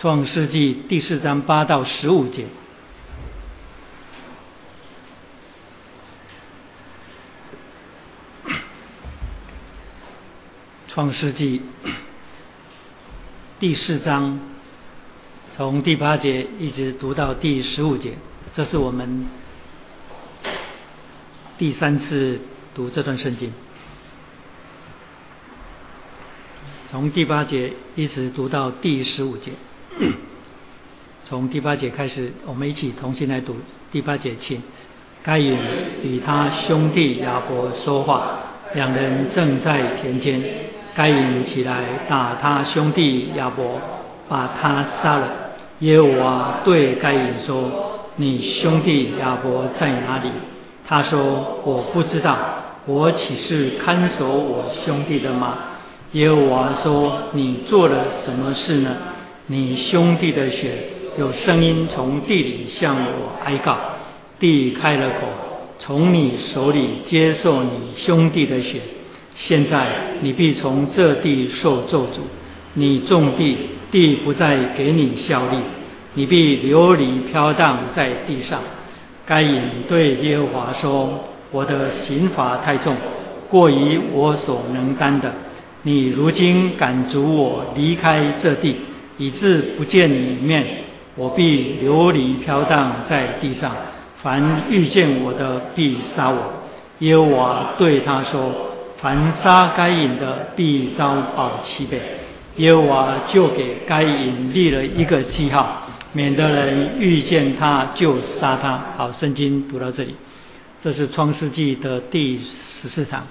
创世纪第四章八到十五节。创世纪第四章从第八节一直读到第十五节，这是我们第三次读这段圣经。从第八节一直读到第十五节。从第八节开始，我们一起同心来读第八节。请该隐与他兄弟亚伯说话，两人正在田间。该隐起来打他兄弟亚伯，把他杀了。耶和华对该隐说：“你兄弟亚伯在哪里？”他说：“我不知道。我岂是看守我兄弟的吗？”耶和华说：“你做了什么事呢？”你兄弟的血有声音从地里向我哀告，地开了口，从你手里接受你兄弟的血。现在你必从这地受咒诅，你种地，地不再给你效力，你必流离飘荡在地上。该隐对耶和华说：“我的刑罚太重，过于我所能担的。你如今赶逐我离开这地。”以致不见你面，我必流离飘荡在地上。凡遇见我的，必杀我。耶和华对他说：“凡杀该隐的，必遭报七倍。”耶和华就给该隐立了一个记号，免得人遇见他就杀他。好，圣经读到这里，这是创世纪的第十四堂，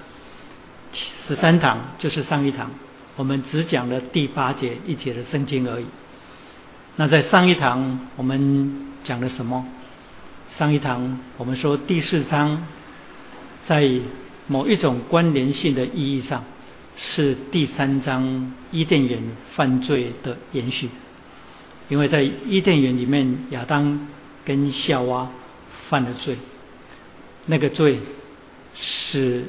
十三堂就是上一堂。我们只讲了第八节一节的圣经而已。那在上一堂我们讲了什么？上一堂我们说第四章在某一种关联性的意义上是第三章伊甸园犯罪的延续，因为在伊甸园里面亚当跟夏娃犯了罪，那个罪使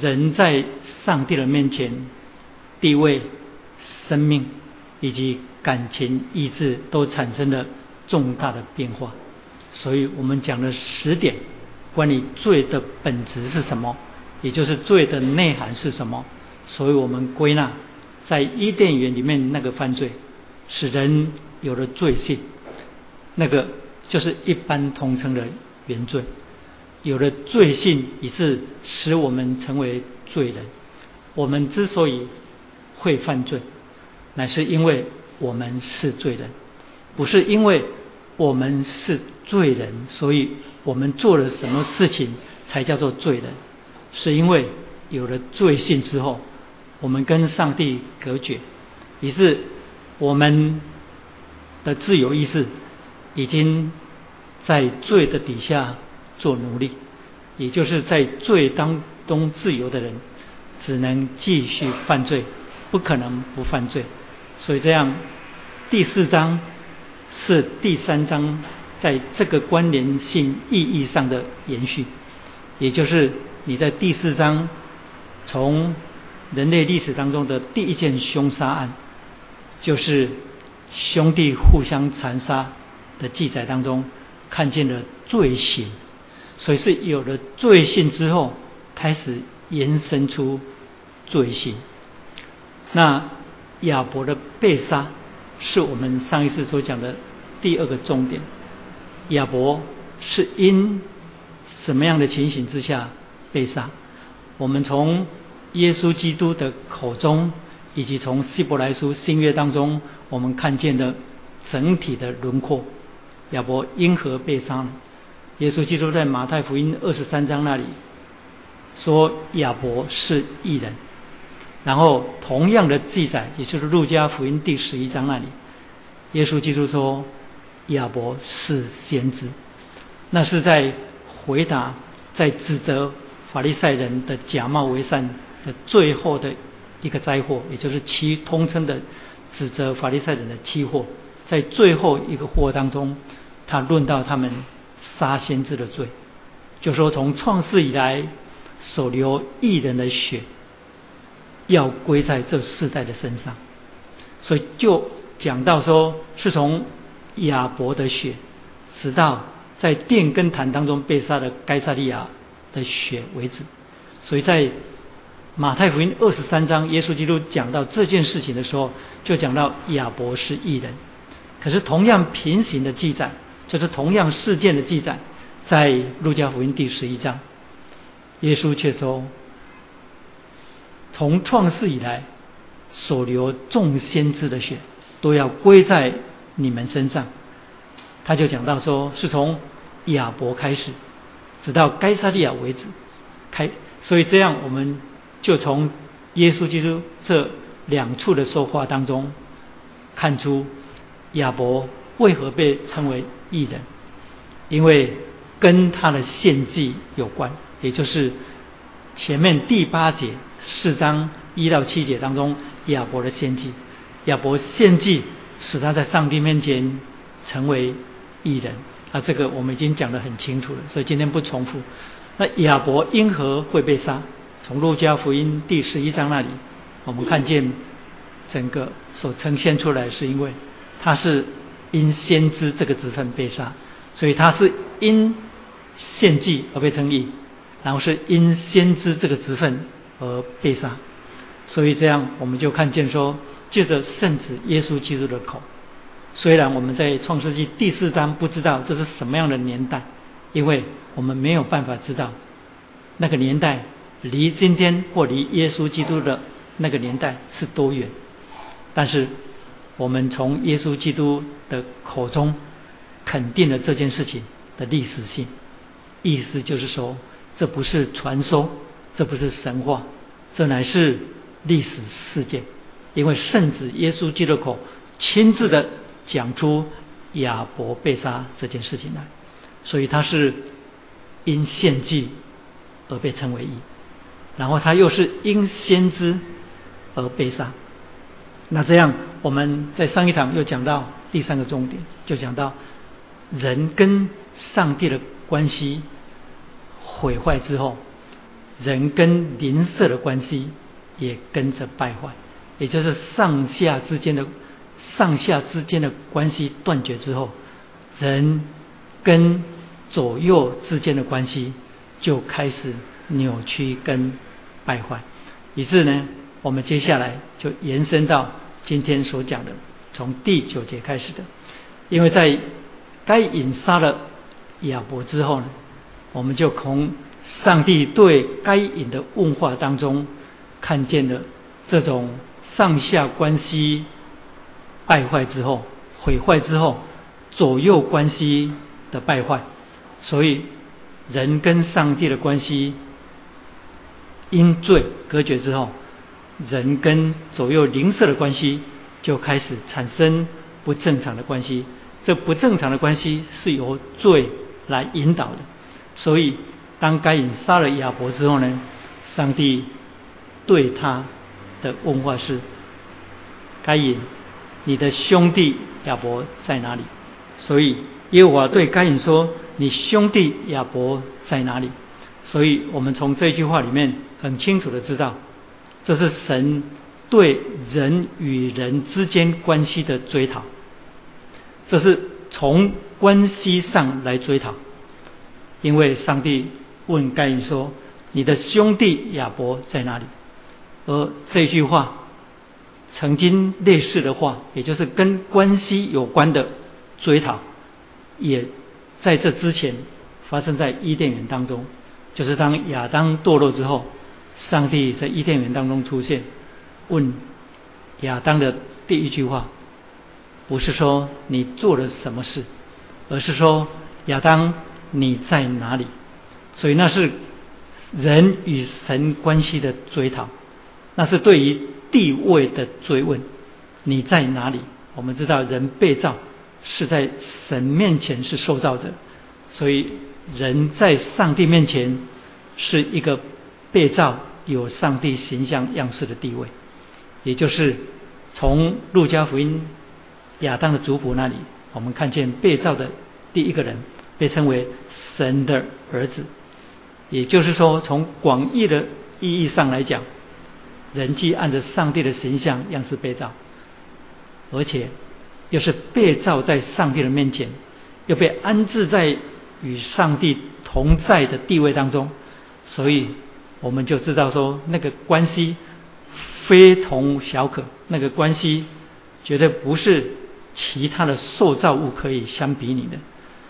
人在上帝的面前。地位、生命以及感情、意志都产生了重大的变化，所以我们讲了十点关于罪的本质是什么，也就是罪的内涵是什么。所以我们归纳，在伊甸园里面那个犯罪，使人有了罪性，那个就是一般通称的原罪，有了罪性，以致使我们成为罪人。我们之所以会犯罪，乃是因为我们是罪人，不是因为我们是罪人，所以我们做了什么事情才叫做罪人？是因为有了罪性之后，我们跟上帝隔绝，于是我们的自由意识已经在罪的底下做奴隶，也就是在罪当中自由的人，只能继续犯罪。不可能不犯罪，所以这样第四章是第三章在这个关联性意义上的延续，也就是你在第四章从人类历史当中的第一件凶杀案，就是兄弟互相残杀的记载当中看见了罪行，所以是有了罪行之后开始延伸出罪行。那亚伯的被杀，是我们上一次所讲的第二个重点。亚伯是因什么样的情形之下被杀？我们从耶稣基督的口中，以及从希伯来书新约当中，我们看见的整体的轮廓。亚伯因何被杀？耶稣基督在马太福音二十三章那里说，亚伯是异人。然后，同样的记载，也就是路加福音第十一章那里，耶稣基督说亚伯是先知，那是在回答，在指责法利赛人的假冒为善的最后的一个灾祸，也就是七通称的指责法利赛人的七祸，在最后一个祸当中，他论到他们杀先知的罪，就说从创世以来，所流一人的血。要归在这世代的身上，所以就讲到说是从亚伯的血，直到在殿跟坛当中被杀的该萨利亚的血为止。所以在马太福音二十三章，耶稣基督讲到这件事情的时候，就讲到亚伯是异人。可是同样平行的记载，就是同样事件的记载，在路加福音第十一章，耶稣却说：从创世以来，所流众先知的血，都要归在你们身上。他就讲到说，是从亚伯开始，直到该撒利亚为止，开。所以这样我们。就从耶稣基督这两处的说话当中，看出亚伯为何被称为异人，因为跟他的献祭有关，也就是前面第八节四章一到七节当中亚伯的献祭，亚伯献祭使他在上帝面前成为艺人，啊，这个我们已经讲得很清楚了，所以今天不重复。那亚伯因何会被杀？从路加福音第十一章那里，我们看见整个所呈现出来，是因为他是因先知这个职分被杀，所以他是因献祭而被称义，然后是因先知这个职分而被杀。所以这样我们就看见说，借着圣子耶稣基督的口，虽然我们在创世纪第四章不知道这是什么样的年代，因为我们没有办法知道那个年代。离今天或离耶稣基督的那个年代是多远？但是我们从耶稣基督的口中肯定了这件事情的历史性，意思就是说，这不是传说，这不是神话，这乃是历史事件。因为圣子耶稣基督口亲自的讲出亚伯被杀这件事情来，所以他是因献祭而被称为义。然后他又是因先知而被杀，那这样我们在上一堂又讲到第三个重点，就讲到人跟上帝的关系毁坏之后，人跟邻舍的关系也跟着败坏，也就是上下之间的上下之间的关系断绝之后，人跟左右之间的关系就开始扭曲跟。败坏，以致呢，我们接下来就延伸到今天所讲的，从第九节开始的。因为在该隐杀了亚伯之后呢，我们就从上帝对该隐的问话当中，看见了这种上下关系败坏之后、毁坏之后、左右关系的败坏，所以人跟上帝的关系。因罪隔绝之后，人跟左右邻舍的关系就开始产生不正常的关系。这不正常的关系是由罪来引导的。所以，当该隐杀了亚伯之后呢，上帝对他的问话是：该隐，你的兄弟亚伯在哪里？所以，耶和华对该隐说：你兄弟亚伯在哪里？所以我们从这句话里面很清楚的知道，这是神对人与人之间关系的追讨，这是从关系上来追讨。因为上帝问该隐说：“你的兄弟亚伯在哪里？”而这句话曾经类似的话，也就是跟关系有关的追讨，也在这之前发生在伊甸园当中。就是当亚当堕落之后，上帝在伊甸园当中出现，问亚当的第一句话，不是说你做了什么事，而是说亚当你在哪里？所以那是人与神关系的追讨，那是对于地位的追问，你在哪里？我们知道人被造是在神面前是受造的，所以。人在上帝面前是一个被造有上帝形象样式的地位，也就是从路加福音亚当的族谱那里，我们看见被造的第一个人被称为神的儿子。也就是说，从广义的意义上来讲，人既按着上帝的形象样式被造，而且又是被造在上帝的面前，又被安置在与上帝同在的地位当中，所以我们就知道说，那个关系非同小可，那个关系绝对不是其他的塑造物可以相比拟的。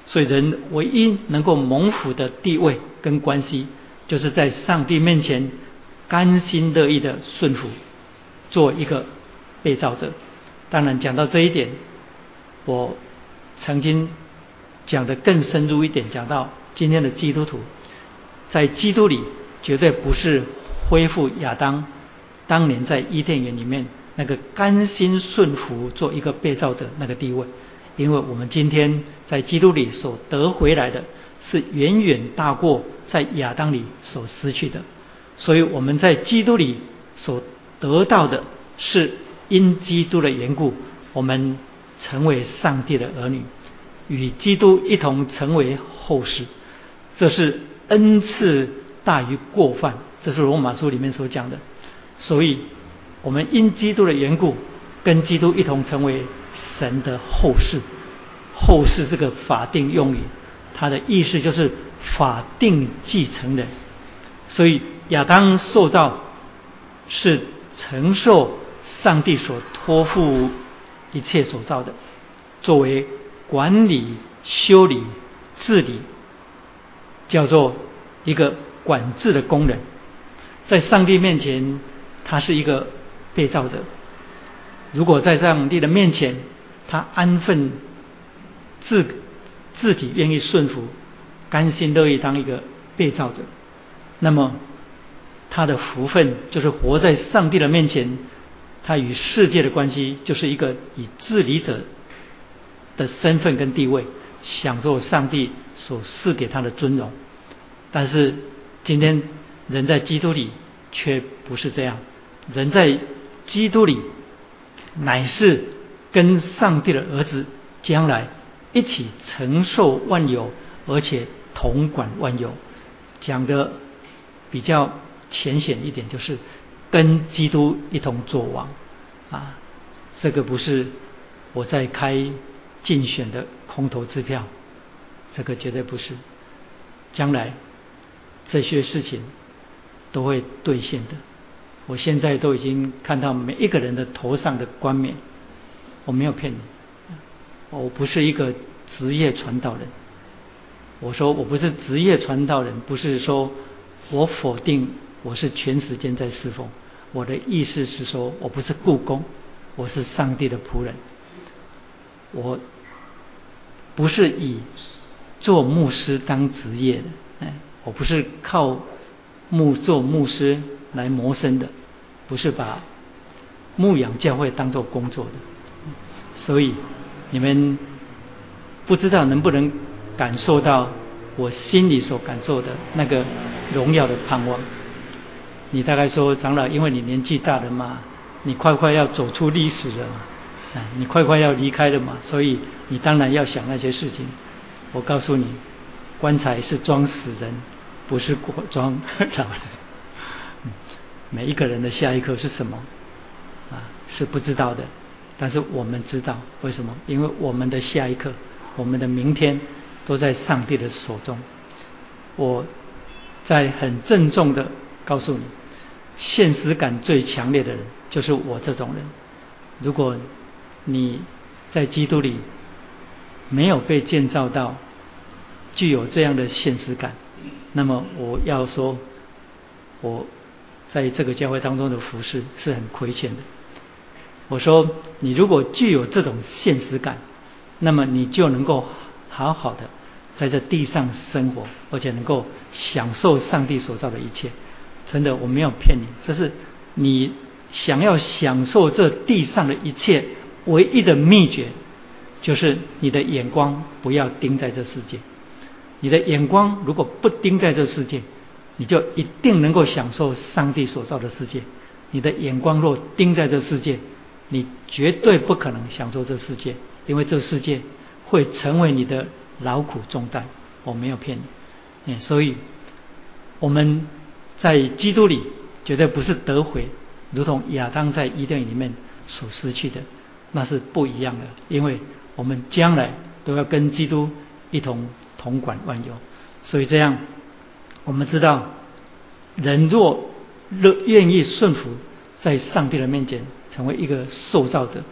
所以，人唯一能够蒙福的地位跟关系，就是在上帝面前甘心乐意的顺服，做一个被造者。当然，讲到这一点，我曾经讲的更深入一点，讲到今天的基督徒，在基督里绝对不是恢复亚当当年在伊甸园里面那个甘心顺服做一个被造者那个地位。因为我们今天在基督里所得回来的，是远远大过在亚当里所失去的，所以我们在基督里所得到的是因基督的缘故，我们成为上帝的儿女，与基督一同成为后世，这是恩赐大于过犯，这是罗马书里面所讲的，所以我们因基督的缘故，跟基督一同成为。神的后世，后世这个法定用语，它的意思就是法定继承人。所以亚当受造是承受上帝所托付一切所造的，作为管理、修理、治理，叫做一个管制的工人。在上帝面前，他是一个被造者。如果在上帝的面前，他安分自自己愿意顺服，甘心乐意当一个被造者，那么他的福分就是活在上帝的面前，他与世界的关系就是一个以治理者的身份跟地位，享受上帝所赐给他的尊荣。但是今天人在基督里却不是这样，人在基督里乃是。跟上帝的儿子将来一起承受万有，而且统管万有。讲的比较浅显一点，就是跟基督一同作王啊。这个不是我在开竞选的空头支票，这个绝对不是。将来这些事情都会兑现的。我现在都已经看到每一个人的头上的冠冕。我没有骗你，我不是一个职业传道人。我说我不是职业传道人，不是说我否定我是全时间在侍奉。我的意思是说我不是故宫，我是上帝的仆人。我不是以做牧师当职业的，哎，我不是靠牧做牧师来谋生的，不是把牧养教会当做工作的。所以，你们不知道能不能感受到我心里所感受的那个荣耀的盼望。你大概说长老，因为你年纪大了嘛，你快快要走出历史了，啊，你快快要离开了嘛，所以你当然要想那些事情。我告诉你，棺材是装死人，不是装 老人。每一个人的下一刻是什么啊？是不知道的。但是我们知道为什么？因为我们的下一刻，我们的明天，都在上帝的手中。我在很郑重的告诉你，现实感最强烈的人就是我这种人。如果你在基督里没有被建造到具有这样的现实感，那么我要说，我在这个教会当中的服饰是很亏欠的。我说，你如果具有这种现实感，那么你就能够好好的在这地上生活，而且能够享受上帝所造的一切。真的，我没有骗你，这是你想要享受这地上的一切唯一的秘诀，就是你的眼光不要盯在这世界。你的眼光如果不盯在这世界，你就一定能够享受上帝所造的世界。你的眼光若盯在这世界，你绝对不可能享受这世界，因为这世界会成为你的劳苦重担。我没有骗你，嗯，所以我们在基督里绝对不是得回，如同亚当在伊甸里面所失去的那是不一样的，因为我们将来都要跟基督一同同管万有，所以这样我们知道，人若乐愿意顺服在上帝的面前，成为一个受造者，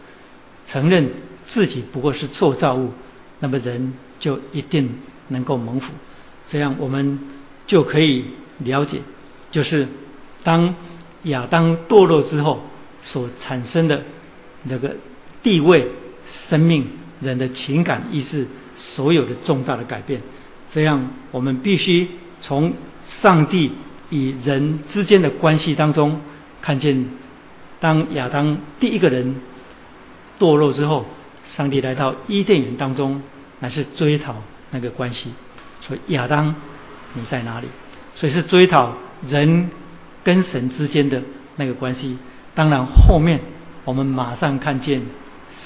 承认自己不过是受造物，那么人就一定能够蒙福。这样我们就可以了解，就是当亚当堕落之后所产生的那个地位、生命、人的情感、意志，所有的重大的改变。这样我们必须从上帝与人之间的关系当中看见，当亚当第一个人堕落之后，上帝来到伊甸园当中，乃是追讨那个关系。说亚当，你在哪里？所以是追讨人跟神之间的那个关系。当然后面我们马上看见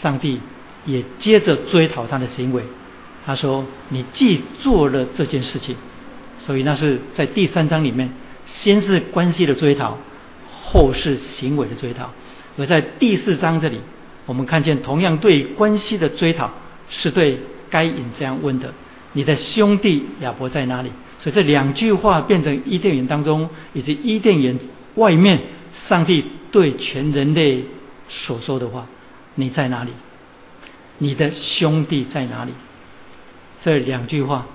上帝也接着追讨他的行为。他说：“你既做了这件事情，所以那是在第三章里面，先是关系的追讨，后是行为的追讨。而在第四章这里，我们看见同样对关系的追讨，是对该隐这样问的。”你的兄弟亚伯在哪里？所以这两句话变成伊甸园当中以及伊甸园外面，上帝对全人类所说的话：你在哪里？你的兄弟在哪里？这两句话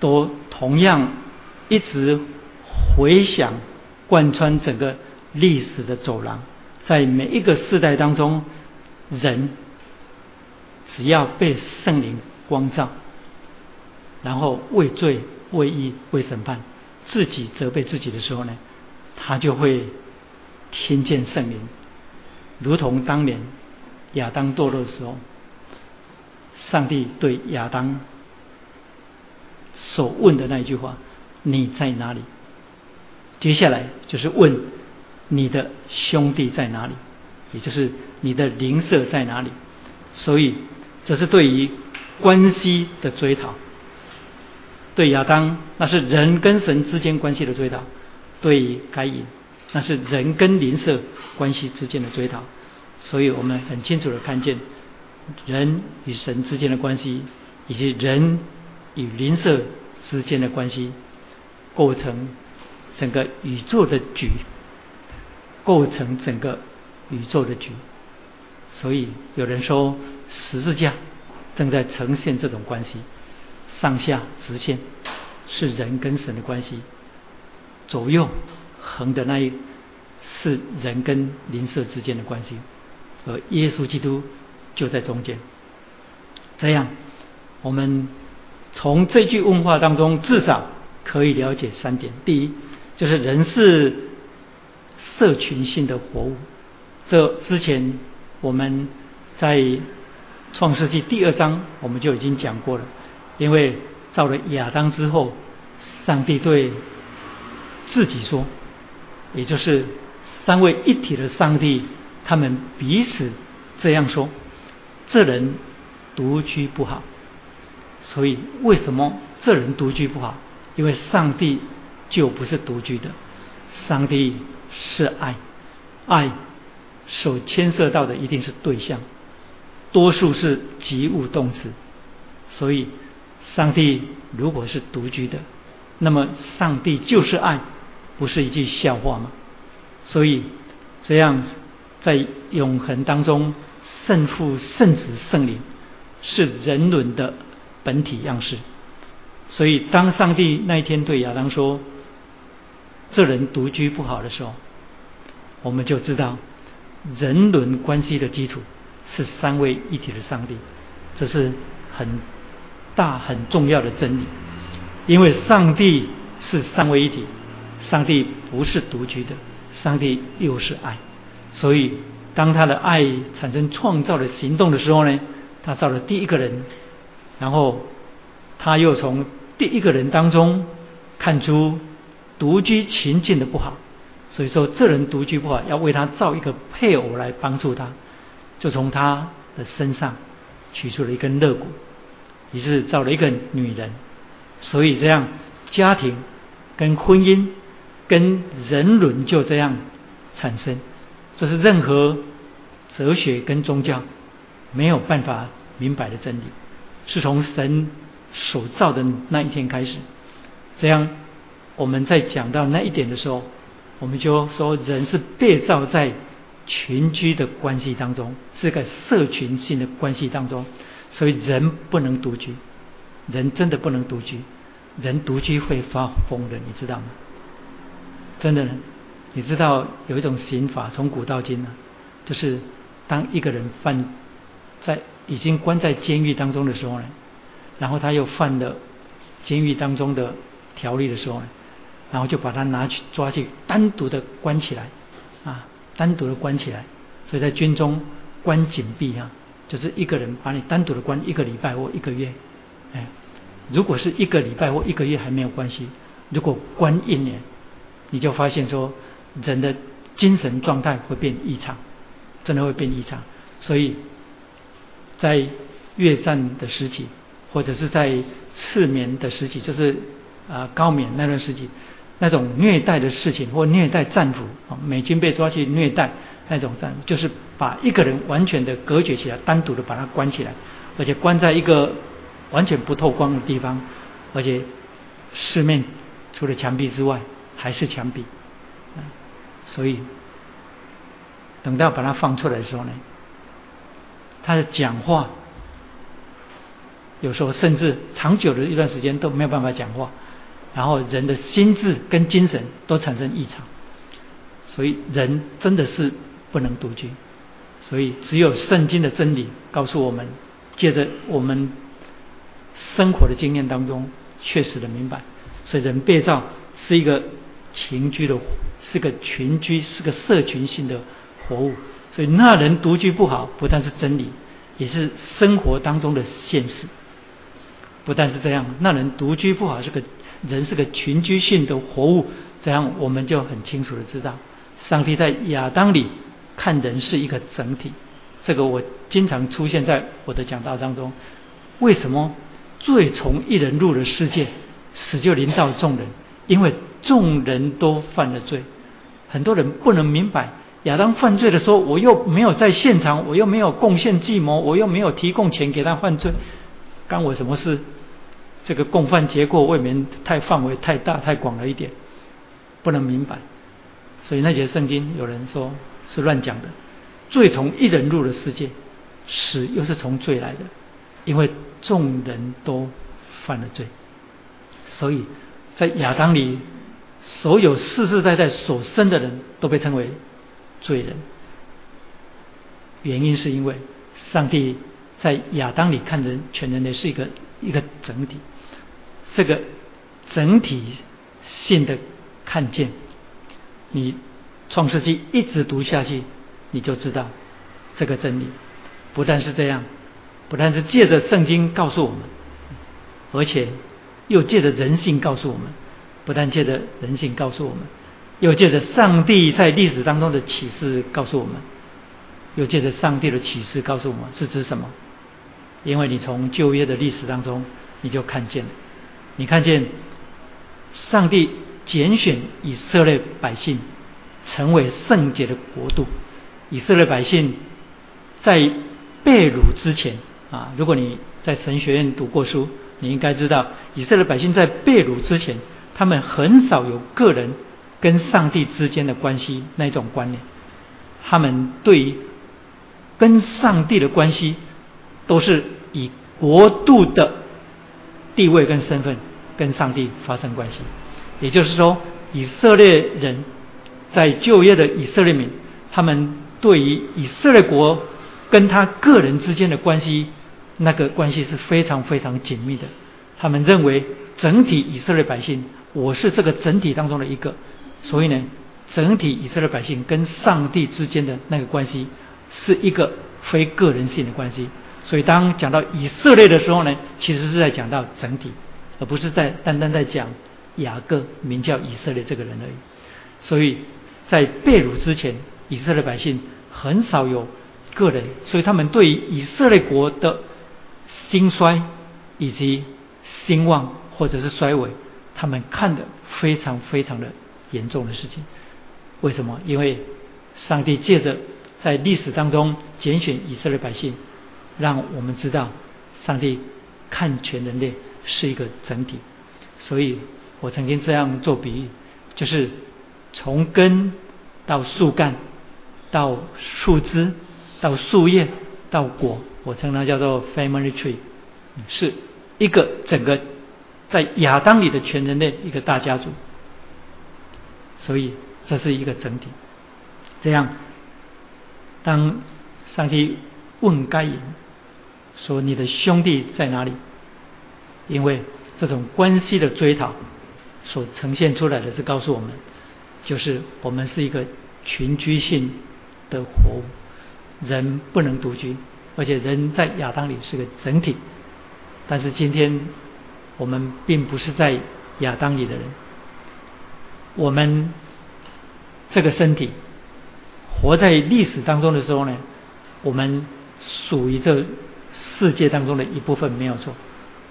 都同样一直回响，贯穿整个历史的走廊。在每一个世代当中，人只要被圣灵光照。然后为罪、为义、为审判，自己责备自己的时候呢，他就会听见圣灵，如同当年亚当堕落的时候，上帝对亚当所问的那一句话：“你在哪里？”接下来就是问你的兄弟在哪里，也就是你的邻舍在哪里。所以这是对于关系的追讨。对亚当，那是人跟神之间关系的追讨；对该隐，那是人跟邻舍关系之间的追讨。所以我们很清楚的看见，人与神之间的关系，以及人与邻舍之间的关系，构成整个宇宙的局，构成整个宇宙的局。所以有人说，十字架正在呈现这种关系。上下直线是人跟神的关系，左右横的那一是人跟邻舍之间的关系，而耶稣基督就在中间。这样，我们从这句问话当中至少可以了解三点：第一，就是人是社群性的活物。这之前我们在创世纪第二章我们就已经讲过了。因为造了亚当之后，上帝对自己说，也就是三位一体的上帝，他们彼此这样说：这人独居不好。所以为什么这人独居不好？因为上帝就不是独居的，上帝是爱，爱所牵涉到的一定是对象，多数是及物动词，所以。上帝如果是独居的，那么上帝就是爱，不是一句笑话吗？所以这样在永恒当中，圣父、圣子、圣灵是人伦的本体样式。所以当上帝那一天对亚当说：“这人独居不好的时候”，我们就知道人伦关系的基础是三位一体的上帝，这是很。大很重要的真理，因为上帝是三位一体，上帝不是独居的，上帝又是爱，所以当他的爱产生创造的行动的时候呢，他造了第一个人，然后他又从第一个人当中看出独居情境的不好，所以说这人独居不好，要为他造一个配偶来帮助他，就从他的身上取出了一根肋骨。于是造了一个女人，所以这样家庭跟婚姻跟人伦就这样产生。这是任何哲学跟宗教没有办法明白的真理，是从神所造的那一天开始。这样，我们在讲到那一点的时候，我们就说人是被造在群居的关系当中，是个社群性的关系当中，所以人不能独居，人真的不能独居，人独居会发疯的，你知道吗？真的，你知道有一种刑法，从古到今呢，就是当一个人犯在已经关在监狱当中的时候呢，然后他又犯了监狱当中的条例的时候呢，然后就把他拿去抓去单独的关起来啊，单独的关起来。所以在军中关紧闭啊，就是一个人把你单独的关一个礼拜或一个月。哎，如果是一个礼拜或一个月还没有关系，如果关一年。你就发现说，人的精神状态会变异常，真的会变异常。所以，在越战的时期，或者是在次棉的时期，就是啊高棉那段时期，那种虐待的事情或虐待战俘，美军被抓去虐待那种战俘，就是把一个人完全的隔绝起来，单独的把他关起来，而且关在一个完全不透光的地方，而且四面除了墙壁之外。还是墙壁，所以等到把它放出来的时候呢，他的讲话有时候甚至长久的一段时间都没有办法讲话，然后人的心智跟精神都产生异常，所以人真的是不能独居，所以只有圣经的真理告诉我们，借着我们生活的经验当中确实的明白，所以人被造是一个。群居的是个群居，是个社群性的活物，所以那人独居不好，不但是真理，也是生活当中的现实。不但是这样，那人独居不好，是个人是个群居性的活物，这样我们就很清楚的知道，上帝在亚当里看人是一个整体。这个我经常出现在我的讲道当中。为什么罪从一人入了世界，死就临到众人？因为众人都犯了罪，很多人不能明白亚当犯罪的时候，我又没有在现场，我又没有贡献计谋，我又没有提供钱给他犯罪，干我什么事？这个共犯结构未免太范围太大太广了一点，不能明白。所以那节圣经有人说是乱讲的，罪从一人入了世界，死又是从罪来的，因为众人都犯了罪，所以在亚当里。所有世世代代所生的人都被称为罪人，原因是因为上帝在亚当里看人全人类是一个一个整体，这个整体性的看见，你创世纪一直读下去，你就知道这个真理。不但是这样，不但是借着圣经告诉我们，而且又借着人性告诉我们。不但借着人性告诉我们，又借着上帝在历史当中的启示告诉我们，又借着上帝的启示告诉我们是指什么？因为你从旧约的历史当中，你就看见了，你看见上帝拣选以色列百姓成为圣洁的国度。以色列百姓在被掳之前啊，如果你在神学院读过书，你应该知道，以色列百姓在被掳之前。他们很少有个人跟上帝之间的关系那种观念，他们对于跟上帝的关系都是以国度的地位跟身份跟上帝发生关系。也就是说，以色列人在就业的以色列民，他们对于以色列国跟他个人之间的关系，那个关系是非常非常紧密的。他们认为整体以色列百姓。我是这个整体当中的一个，所以呢，整体以色列百姓跟上帝之间的那个关系是一个非个人性的关系。所以当讲到以色列的时候呢，其实是在讲到整体，而不是在单单在讲雅各名叫以色列这个人而已。所以在被掳之前，以色列百姓很少有个人，所以他们对以色列国的兴衰以及兴旺或者是衰微。他们看的非常非常的严重的事情，为什么？因为上帝借着在历史当中拣选以色列百姓，让我们知道，上帝看全人类是一个整体。所以我曾经这样做比喻，就是从根到树干，到树枝，到树叶，到果，我称它叫做 family tree，是一个整个在亚当里的全人类一个大家族。所以这是一个整体。这样，当上帝问该隐说：“你的兄弟在哪里？”因为这种关系的追讨所呈现出来的是告诉我们，就是我们是一个群居性的活物，人不能独居，而且人在亚当里是个整体。但是今天我们并不是在亚当里的人，我们这个身体。活在历史当中的时候呢，我们属于这世界当中的一部分没有错，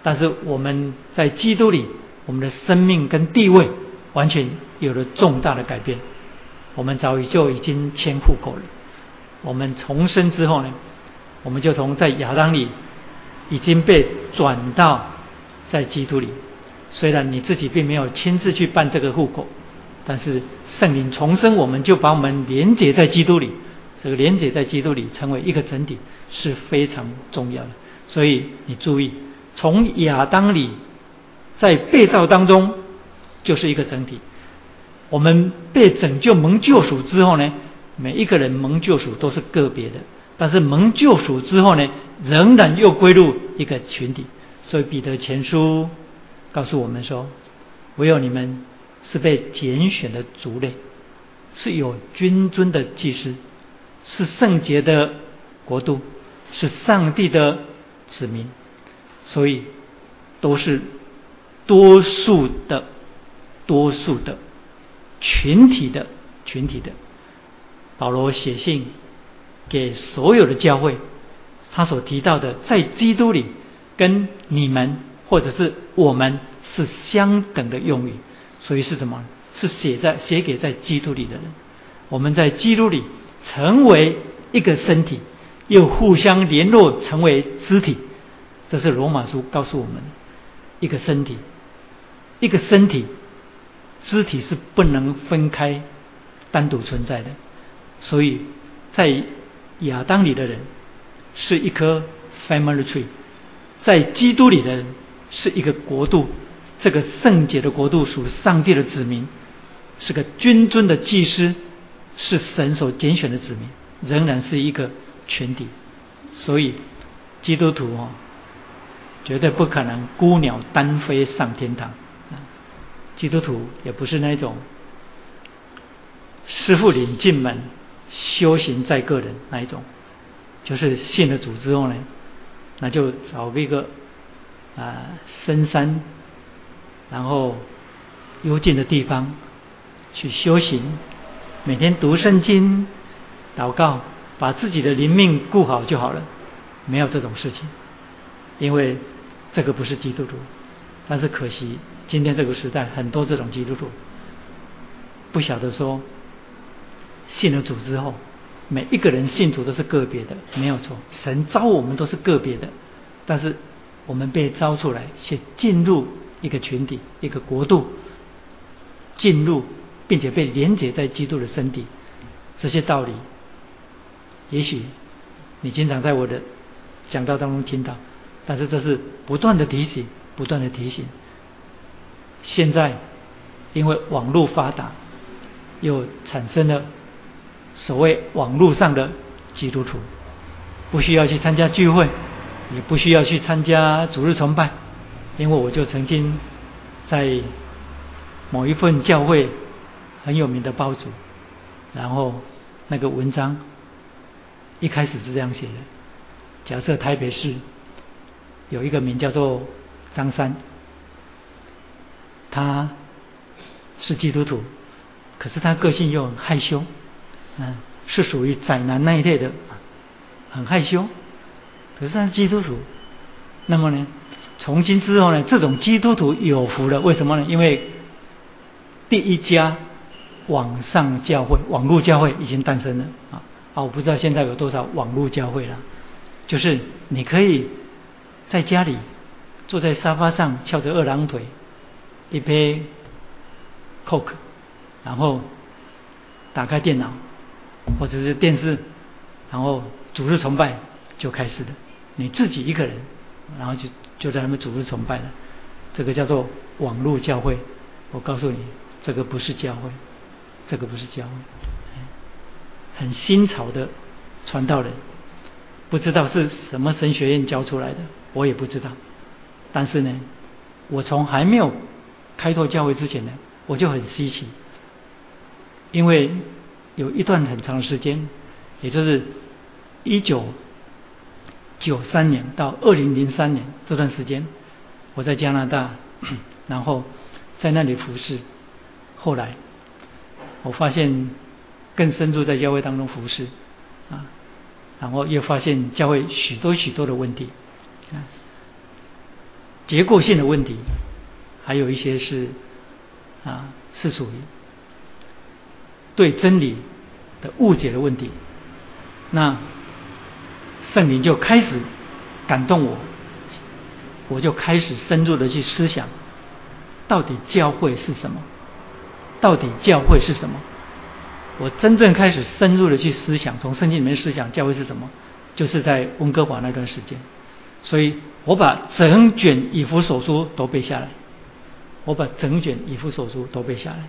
但是我们在基督里，我们的生命跟地位完全有了重大的改变。我们早已就已经迁户口了。我们重生之后呢，我们就从在亚当里已经被转到在基督里。虽然你自己并没有亲自去办这个户口。但是圣灵重生，我们就把我们连接在基督里，这个连接在基督里成为一个整体是非常重要的。所以你注意，从亚当里在被造当中就是一个整体。我们被拯救蒙救赎之后呢，每一个人蒙救赎都是个别的，但是蒙救赎之后呢，仍然又归入一个群体。所以彼得前书告诉我们说：唯有你们。是被拣选的族类，是有君尊的祭司，是圣洁的国度，是上帝的子民，所以都是多数的、多数的群体的群体的。保罗写信给所有的教会，他所提到的在基督里跟你们或者是我们是相等的用语。所以是什么？是写在写给在基督里的人。我们在基督里成为一个身体，又互相联络成为肢体。这是罗马书告诉我们：一个身体，一个身体，肢体是不能分开、单独存在的。所以在亚当里的人是一棵 family tree，在基督里的人是一个国度。这个圣洁的国度属上帝的子民，是个君尊的祭司，是神所拣选的子民，仍然是一个群体。所以基督徒哦，绝对不可能孤鸟单飞上天堂。基督徒也不是那种师傅领进门，修行在个人那一种，就是信了主之后呢，那就找一个啊深山。然后幽静的地方去修行，每天读圣经、祷告，把自己的灵命顾好就好了。没有这种事情，因为这个不是基督徒。但是可惜，今天这个时代很多这种基督徒，不晓得说信了主之后，每一个人信主都是个别的，没有错。神招我们都是个别的，但是我们被招出来，去进入。一个群体，一个国度进入，并且被连接在基督的身体，这些道理，也许你经常在我的讲道当中听到，但是这是不断的提醒，不断的提醒。现在因为网络发达，又产生了所谓网络上的基督徒，不需要去参加聚会，也不需要去参加主日崇拜。因为我就曾经在某一份教会很有名的报纸，然后那个文章一开始是这样写的：假设台北市有一个名叫做张三，他是基督徒，可是他个性又很害羞，嗯，是属于宅男那一类的，很害羞，可是他是基督徒，那么呢？从今之后呢，这种基督徒有福了。为什么呢？因为第一家网上教会、网络教会已经诞生了啊！啊，我不知道现在有多少网络教会了。就是你可以在家里坐在沙发上翘着二郎腿，一杯 Coke，然后打开电脑或者是电视，然后主日崇拜就开始了。你自己一个人，然后就就在他们组织崇拜了。这个叫做网络教会。我告诉你，这个不是教会，这个不是教会，很新潮的传道人。不知道是什么神学院教出来的，我也不知道。但是呢，我从还没有开拓教会之前呢，我就很稀奇，因为有一段很长的时间，也就是一九九三年到二零零三年这段时间，我在加拿大，然后在那里服侍。后来我发现更深入在教会当中服侍啊。然后又发现教会许多许多的问题，啊，结构性的问题，还有一些是啊是属于对真理的误解的问题。那圣灵就开始感动我，我就开始深入的去思想，到底教会是什么？到底教会是什么？我真正开始深入的去思想，从圣经里面思想教会是什么，就是在温哥华那段时间。所以我把整卷以弗所书都背下来，我把整卷以弗所书都背下来。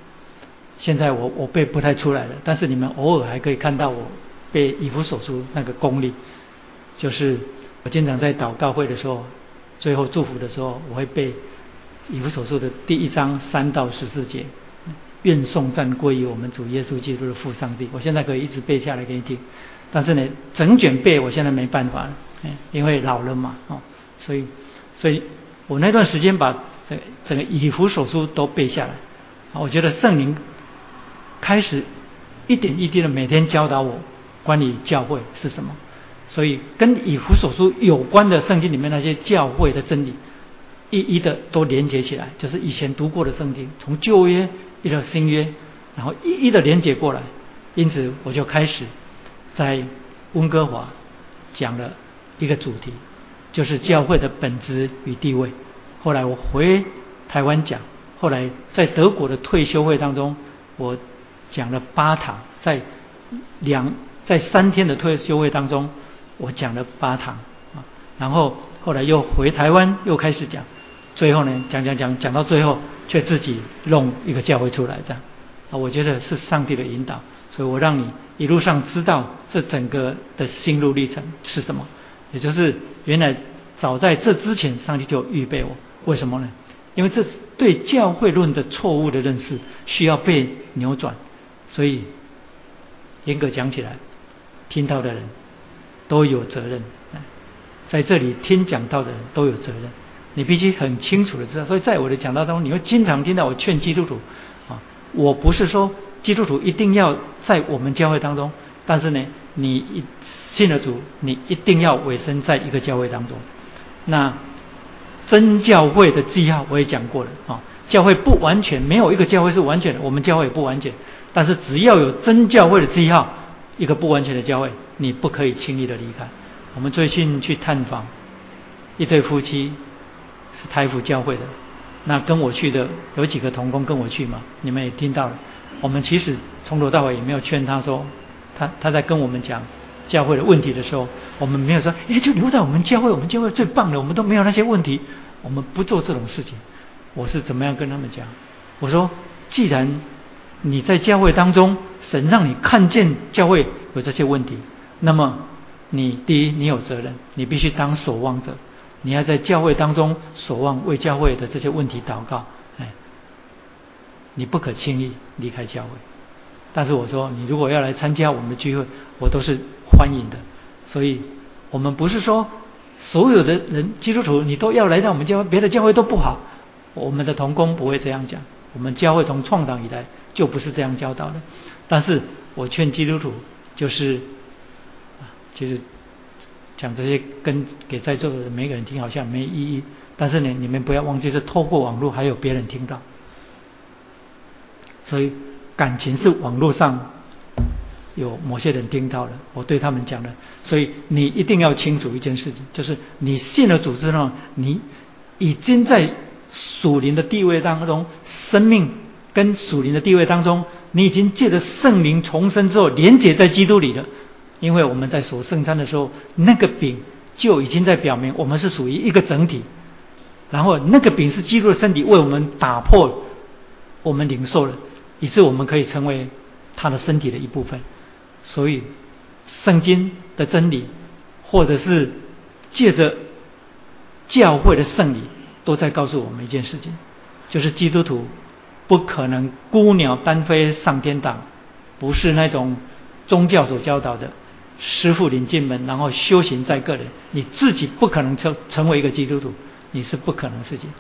现在我我背不太出来了，但是你们偶尔还可以看到我背以弗所书那个功力，就是我经常在祷告会的时候，最后祝福的时候，我会背以弗所书的第一章三到十四节。愿颂赞归于我们主耶稣基督的父上帝。我现在可以一直背下来给你听，但是呢，整卷背我现在没办法了，因为老了嘛，哦，所以，所以我那段时间把这整个以弗所书都背下来，我觉得圣灵开始一点一滴的每天教导我关于教会是什么，所以跟以弗所书有关的圣经里面那些教会的真理，一一的都连接起来，就是以前读过的圣经，从旧约。一直到新约，然后一一的连接过来，因此我就开始在温哥华讲了一个主题，就是教会的本质与地位。后来我回台湾讲，后来在德国的退休会当中，我讲了八堂，在两在三天的退休会当中，我讲了八堂啊，然后后来又回台湾又开始讲。最后呢，讲讲讲讲到最后，却自己弄一个教会出来，这样啊，我觉得是上帝的引导，所以我让你一路上知道这整个的心路历程是什么，也就是原来早在这之前，上帝就预备我，为什么呢？因为这对教会论的错误的认识需要被扭转，所以严格讲起来，听到的人都有责任，在这里听讲道的人都有责任。你必须很清楚的知道，所以在我的讲道当中，你会经常听到我劝基督徒。啊，我不是说基督徒一定要在我们教会当中，但是呢，你一信了主，你一定要委身在一个教会当中。那真教会的记号我也讲过了。啊，教会不完全，没有一个教会是完全的，我们教会也不完全，但是只要有真教会的记号，一个不完全的教会，你不可以轻易的离开。我们最近去探访一对夫妻。是台福教会的，那跟我去的有几个同工跟我去嘛？你们也听到了。我们其实从头到尾也没有劝他说，他他在跟我们讲教会的问题的时候，我们没有说，哎，就留在我们教会，我们教会最棒的，我们都没有那些问题，我们不做这种事情。我是怎么样跟他们讲？我说，既然你在教会当中，神让你看见教会有这些问题，那么你第一，你有责任，你必须当守望者。你要在教会当中守望，为教会的这些问题祷告，哎，你不可轻易离开教会。但是我说，你如果要来参加我们的聚会，我都是欢迎的。所以，我们不是说所有的人基督徒你都要来到我们教会，别的教会都不好。我们的同工不会这样讲。我们教会从创党以来就不是这样教导的。但是我劝基督徒，就是啊，就是。讲这些跟给在座的每个人听好像没意义，但是呢，你们不要忘记是透过网络还有别人听到，所以感情是网络上有某些人听到了，我对他们讲的，所以你一定要清楚一件事情，就是你信了主之后，你已经在属灵的地位当中，生命跟属灵的地位当中，你已经借着圣灵重生之后，连接在基督里了。因为我们在守圣餐的时候，那个饼就已经在表明我们是属于一个整体，然后那个饼是基督的身体为我们打破，我们领受了，以致我们可以成为他的身体的一部分。所以，圣经的真理，或者是借着教会的圣礼，都在告诉我们一件事情，就是基督徒不可能孤鸟单飞上天堂，不是那种宗教所教导的。师傅领进门，然后修行在个人，你自己不可能成成为一个基督徒，你是不可能事情。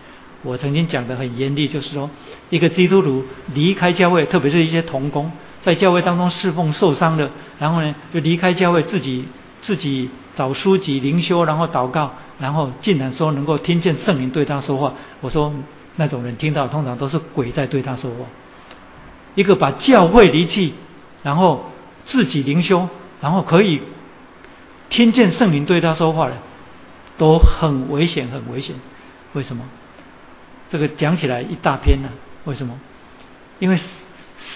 我曾经讲的很严厉，就是说，一个基督徒离开教会，特别是一些童工，在教会当中侍奉受伤的，然后呢就离开教会，自己自己找书籍灵修，然后祷告，然后竟然说能够听见圣灵对他说话。我说那种人听到通常都是鬼在对他说话。一个把教会离弃，然后自己灵修。然后可以听见圣灵对他说话了，都很危险，很危险。为什么？这个讲起来一大篇呢？为什么？因为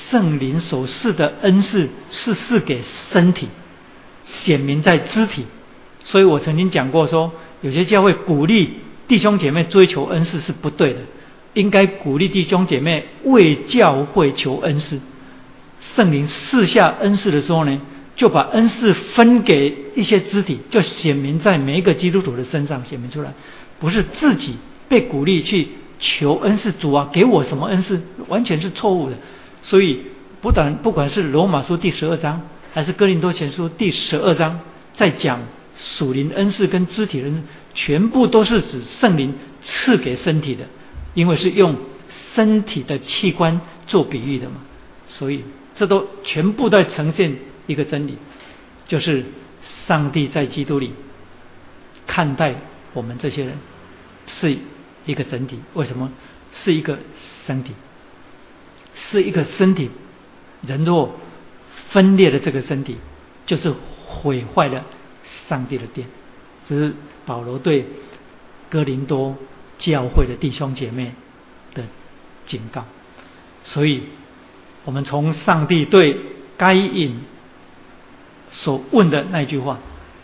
圣灵所赐的恩赐是赐给身体，显明在肢体。所以我曾经讲过，说有些教会鼓励弟兄姐妹追求恩赐是不对的，应该鼓励弟兄姐妹为教会求恩赐。圣灵赐下恩赐的时候呢？就把恩赐分给一些肢体，就显明在每一个基督徒的身上显明出来，不是自己被鼓励去求恩赐主啊，给我什么恩赐，完全是错误的。所以，不但不管是罗马书第十二章，还是哥林多前书第十二章，在讲属灵恩赐跟肢体恩，全部都是指圣灵赐给身体的，因为是用身体的器官做比喻的嘛，所以这都全部在呈现。一个真理，就是上帝在基督里看待我们这些人是一个整体。为什么是一个身体？是一个身体。人若分裂的这个身体，就是毁坏了上帝的殿。这是保罗对哥林多教会的弟兄姐妹的警告。所以，我们从上帝对该隐。所问的那句话，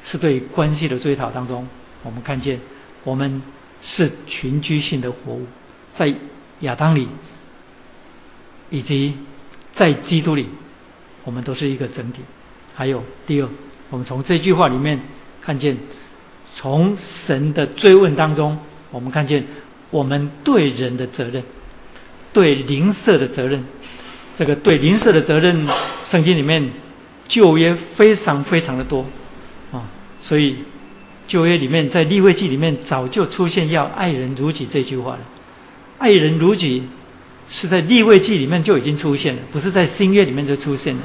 是对关系的追讨当中，我们看见我们是群居性的活物，在亚当里以及在基督里，我们都是一个整体。还有第二，我们从这句话里面看见，从神的追问当中，我们看见我们对人的责任，对邻舍的责任，这个对邻舍的责任，圣经里面。旧约非常非常的多啊，所以旧约里面在立位记里面早就出现要爱人如己这句话了。爱人如己是在立位记里面就已经出现了，不是在新约里面就出现了。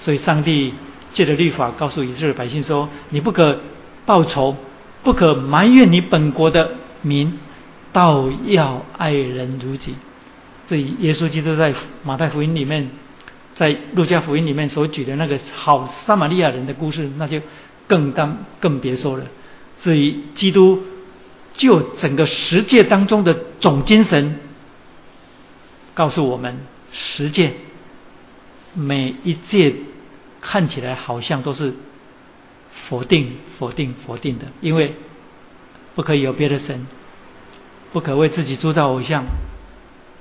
所以上帝借着律法告诉以色列百姓说：你不可报仇，不可埋怨你本国的民，倒要爱人如己。所以耶稣基督在马太福音里面。在路加福音里面所举的那个好撒玛利亚人的故事，那就更当更别说了。至于基督，就整个十诫当中的总精神，告诉我们十诫每一诫看起来好像都是否定、否定、否定的，因为不可以有别的神，不可为自己铸造偶像，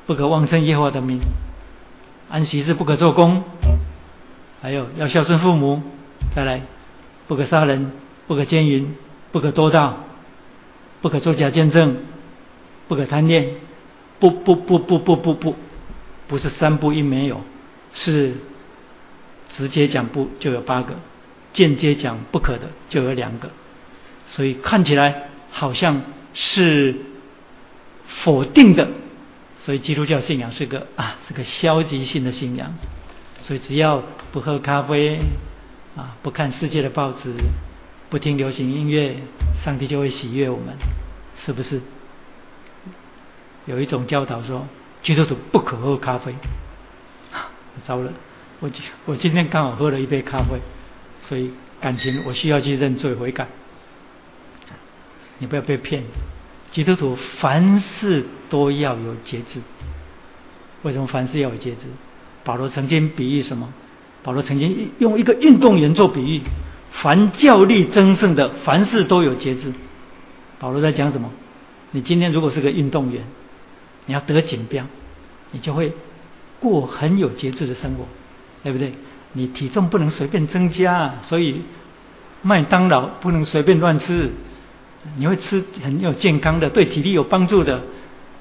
不可妄称耶和华的名。安息日不可做工，还有要孝顺父母，再来不可杀人，不可奸淫，不可多盗，不可作假见证，不可贪恋，不不不不不不不，不是三不一没有，是直接讲不就有八个，间接讲不可的就有两个，所以看起来好像是否定的。所以基督教信仰是个啊，是个消极性的信仰。所以只要不喝咖啡啊，不看世界的报纸，不听流行音乐，上帝就会喜悦我们，是不是？有一种教导说，基督徒不可喝咖啡，糟了，我今我今天刚好喝了一杯咖啡，所以感情我需要去认罪悔改。你不要被骗，基督徒凡事都要有节制。为什么凡事要有节制？保罗曾经比喻什么？保罗曾经用一个运动员做比喻：凡教力争胜的，凡事都有节制。保罗在讲什么？你今天如果是个运动员，你要得锦标，你就会过很有节制的生活，对不对？你体重不能随便增加，所以麦当劳不能随便乱吃。你会吃很有健康的，对体力有帮助的。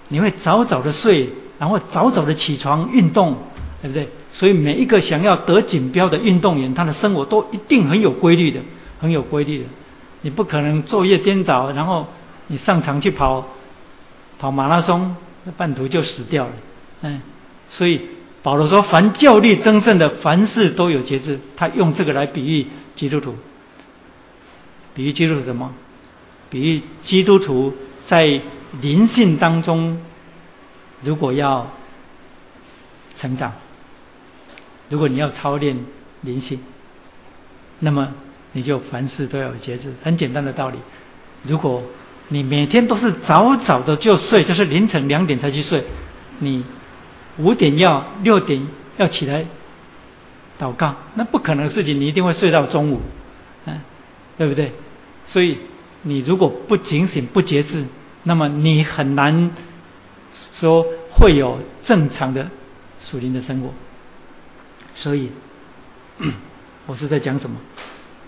你会早早的睡，然后早早的起床运动，对不对？所以每一个想要得锦标的运动员，他的生活都一定很有规律的，很有规律的。你不可能昼夜颠倒，然后你上场去跑跑马拉松，半途就死掉了。嗯，所以保罗说：“凡教力增胜的，凡事都有节制。”他用这个来比喻基督徒，比喻基督徒什么？比喻基督徒在灵性当中，如果要成长，如果你要操练灵性，那么你就凡事都要有节制。很简单的道理，如果你每天都是早早的就睡，就是凌晨两点才去睡，你五点要六点要起来祷告，那不可能的事情，你一定会睡到中午，嗯，对不对？所以。你如果不警醒、不节制，那么你很难说会有正常的属灵的生活。所以，我是在讲什么？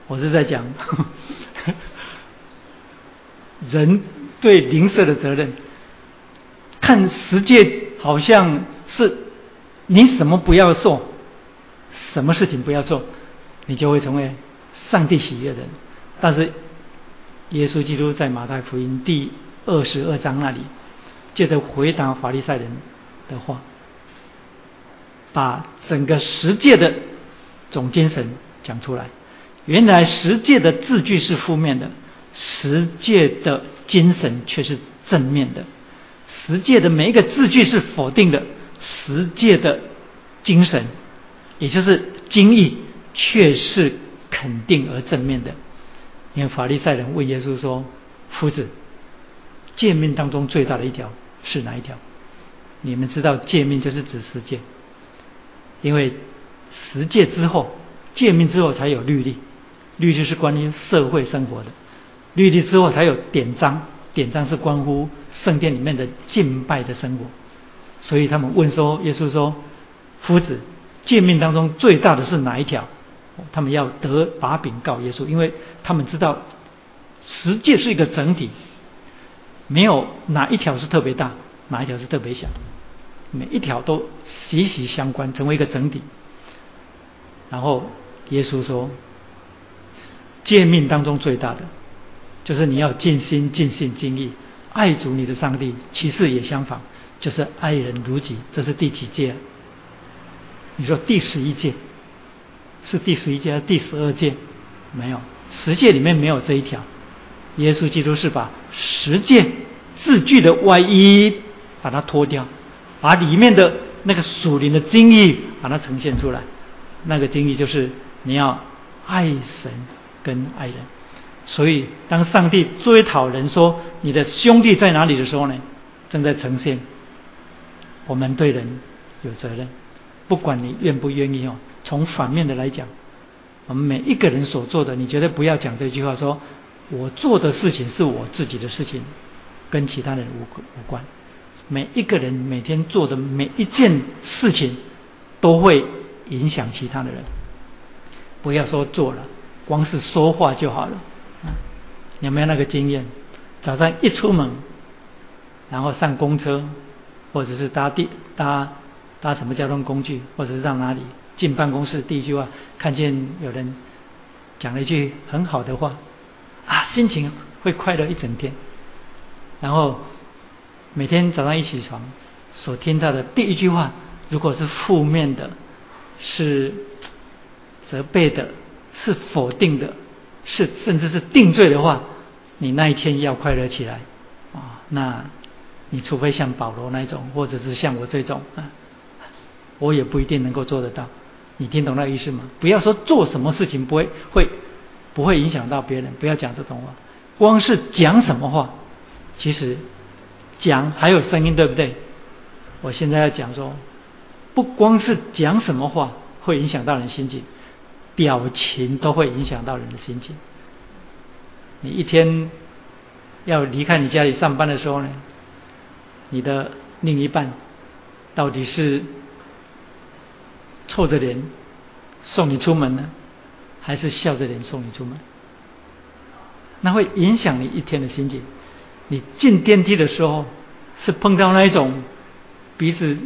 我是在讲 人对灵舍的责任。看世界好像是你什么不要做，什么事情不要做，你就会成为上帝喜悦的人。但是。耶稣基督在马太福音第二十二章那里，借着回答法利赛人的话，把整个十诫的总精神讲出来。原来十诫的字句是负面的，十诫的精神却是正面的。十诫的每一个字句是否定的，十诫的精神，也就是经义，却是肯定而正面的。因为法利赛人问耶稣说：“夫子，诫命当中最大的一条是哪一条？”你们知道诫命就是指十诫，因为十诫之后，诫命之后才有律例，律例是关于社会生活的，律例之后才有典章，典章是关乎圣殿里面的敬拜的生活。所以他们问说：“耶稣说，夫子，诫命当中最大的是哪一条？”他们要得把柄告耶稣，因为他们知道十诫是一个整体，没有哪一条是特别大，哪一条是特别小，每一条都息息相关，成为一个整体。然后耶稣说，诫命当中最大的就是你要尽心、尽性、尽意爱主你的上帝，其次也相仿，就是爱人如己。这是第几诫？你说第十一诫。是第十一届、第十二届，没有十诫里面没有这一条。耶稣基督是把十诫字句的外衣把它脱掉，把里面的那个属灵的经义把它呈现出来。那个经义就是你要爱神跟爱人。所以当上帝追讨人说你的兄弟在哪里的时候呢，正在呈现我们对人有责任，不管你愿不愿意哦。从反面的来讲，我们每一个人所做的，你绝对不要讲这句话，说我做的事情是我自己的事情，跟其他人无无关。每一个人每天做的每一件事情，都会影响其他的人。不要说做了，光是说话就好了。有没有那个经验？早上一出门，然后上公车，或者是搭地搭搭什么交通工具，或者是到哪里？进办公室第一句话，看见有人讲了一句很好的话，啊，心情会快乐一整天。然后每天早上一起床，所听到的第一句话，如果是负面的，是责备的，是否定的，是甚至是定罪的话，你那一天要快乐起来啊！那你除非像保罗那种，或者是像我这种啊，我也不一定能够做得到。你听懂那意思吗？不要说做什么事情不会会不会影响到别人，不要讲这种话。光是讲什么话，其实讲还有声音，对不对？我现在要讲说，不光是讲什么话会影响到人心情，表情都会影响到人的心情。你一天要离开你家里上班的时候呢，你的另一半到底是臭着脸送你出门呢，还是笑着脸送你出门？那会影响你一天的心情。你进电梯的时候是碰到那一种鼻子